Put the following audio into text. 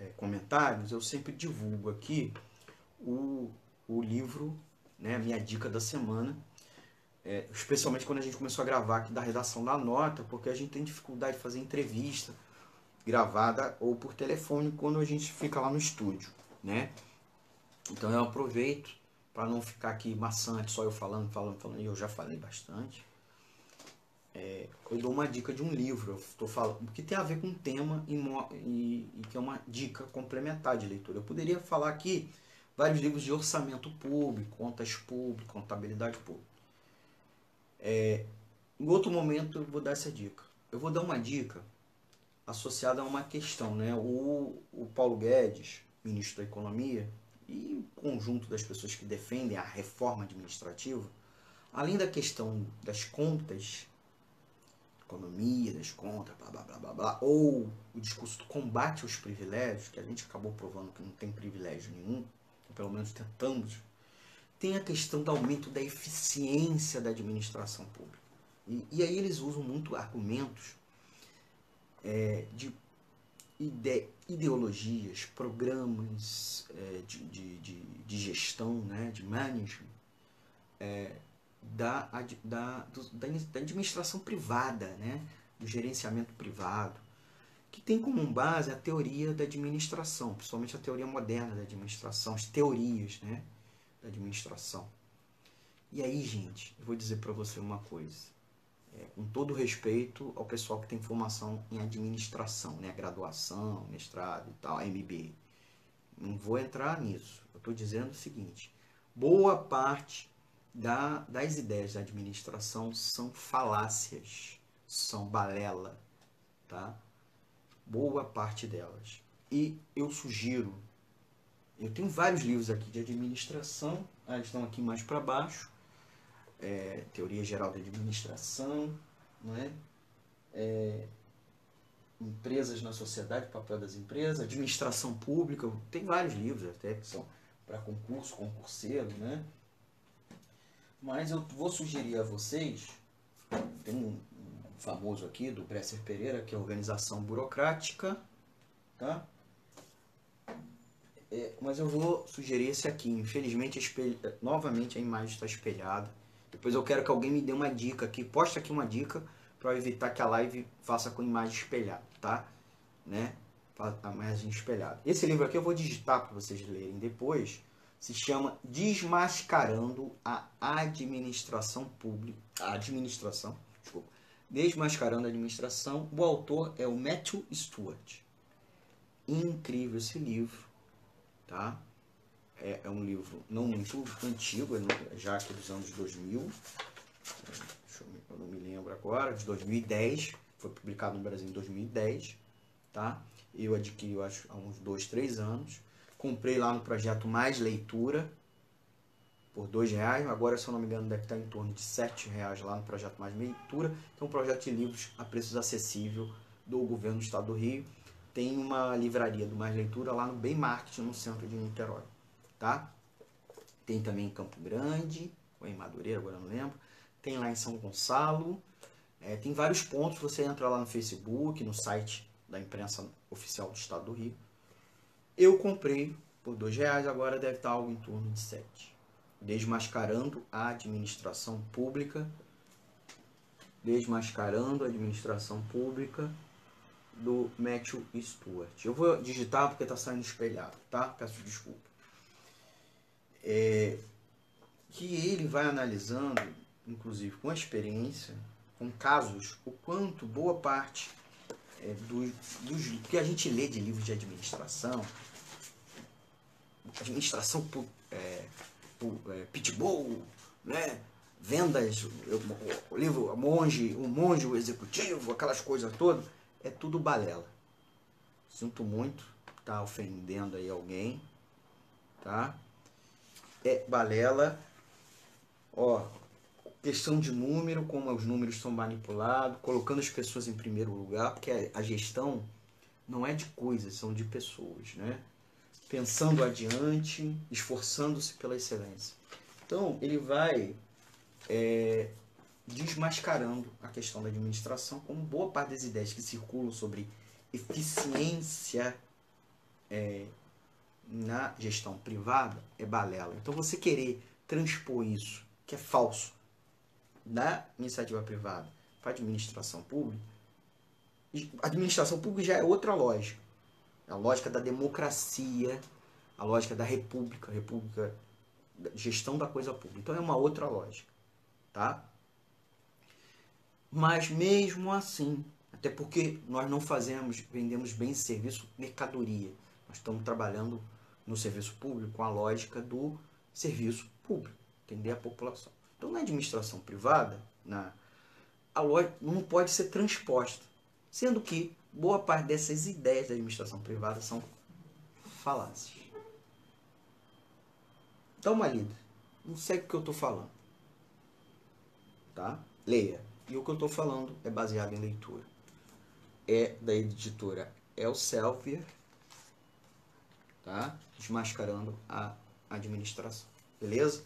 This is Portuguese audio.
é, comentários, eu sempre divulgo aqui o, o livro, né, a minha dica da semana, é, especialmente quando a gente começou a gravar aqui da redação da nota, porque a gente tem dificuldade de fazer entrevista gravada ou por telefone quando a gente fica lá no estúdio, né? Então eu aproveito para não ficar aqui maçante, só eu falando, falando, falando, e eu já falei bastante. É, eu dou uma dica de um livro, estou falando, que tem a ver com um tema e, e, e, que é uma dica complementar de leitura. Eu poderia falar aqui vários livros de orçamento público, contas públicas, contabilidade pública. É, em outro momento eu vou dar essa dica. Eu vou dar uma dica associada a uma questão, né? O, o Paulo Guedes, ministro da Economia, e o conjunto das pessoas que defendem a reforma administrativa, além da questão das contas, economia, das contas, blá blá blá blá, blá ou o discurso do combate aos privilégios, que a gente acabou provando que não tem privilégio nenhum, pelo menos tentamos, tem a questão do aumento da eficiência da administração pública. E, e aí eles usam muito argumentos é, de ide, ideologias, programas é, de, de, de, de, gestão, né, de management, é, da, da, da, administração privada, né, do gerenciamento privado, que tem como base a teoria da administração, principalmente a teoria moderna da administração, as teorias né, da administração. E aí, gente, eu vou dizer para você uma coisa é, com todo respeito ao pessoal que tem formação em administração, né? graduação, mestrado e tal, MBA. Não vou entrar nisso. Eu estou dizendo o seguinte: boa parte da, das ideias da administração são falácias, são balela, tá? Boa parte delas. E eu sugiro, eu tenho vários livros aqui de administração, eles estão aqui mais para baixo é, Teoria Geral da Administração, não é? é? Empresas na Sociedade, Papel das Empresas, Administração Pública, tem vários livros até que são para concurso, concurseiro, né? Mas eu vou sugerir a vocês, tem um, famoso aqui do Bresser Pereira, que é Organização Burocrática, tá? É, mas eu vou sugerir esse aqui. Infelizmente, espelha, novamente a imagem está espelhada. Depois eu quero que alguém me dê uma dica aqui, posta aqui uma dica para evitar que a live faça com imagem espelhada, tá? Né? A imagem espelhada. Esse livro aqui eu vou digitar para vocês lerem depois. Se chama Desmascarando a Administração Pública. A administração, desculpa. Desmascarando a Administração. O autor é o Matthew Stewart. Incrível esse livro, tá? é, é um livro não muito antigo, é já que dos anos 2000, é, eu não me lembro agora, de 2010, foi publicado no Brasil em 2010, tá? Eu adquiri, eu acho, há uns dois, três anos. Comprei lá no projeto Mais Leitura, por dois reais. Agora, se eu não me engano, deve estar em torno de sete reais lá no projeto Mais Leitura, é um projeto de livros a preços acessível do governo do estado do Rio. Tem uma livraria do Mais Leitura lá no Bem Marketing, no centro de Niterói tá? Tem também em Campo Grande, ou em Madureira, agora não lembro. Tem lá em São Gonçalo. É, tem vários pontos, você entra lá no Facebook, no site da imprensa oficial do Estado do Rio. Eu comprei por dois reais, agora deve estar algo em torno de sete. Desmascarando a administração pública. Desmascarando a administração pública do Matthew Stewart. Eu vou digitar porque está saindo espelhado, tá? Peço desculpa é, que ele vai analisando, inclusive com a experiência, com casos, o quanto boa parte é, que a gente lê de livros de administração, administração por, é, por é, pitbull, né? vendas, o livro Monge, o Monge, o Executivo, aquelas coisas todas, é tudo balela. Sinto muito, tá ofendendo aí alguém, tá? é balela. Ó, questão de número, como os números são manipulados, colocando as pessoas em primeiro lugar, porque a gestão não é de coisas, são de pessoas, né? Pensando adiante, esforçando-se pela excelência. Então, ele vai é, desmascarando a questão da administração, como boa parte das ideias que circulam sobre eficiência é, na gestão privada é balela. Então você querer transpor isso, que é falso, da iniciativa privada para a administração pública, a administração pública já é outra lógica. A lógica da democracia, a lógica da república, república, gestão da coisa pública. Então é uma outra lógica, tá? Mas mesmo assim, até porque nós não fazemos, vendemos bem serviço, mercadoria. Nós estamos trabalhando no serviço público com a lógica do serviço público, entender a população. Então, na administração privada, na, a lógica não pode ser transposta, sendo que boa parte dessas ideias da administração privada são falácias. Dá uma lida. Não segue o que eu estou falando. Tá? Leia. E o que eu estou falando é baseado em leitura. É da editora Elsevier, tá? Desmascarando a administração. Beleza?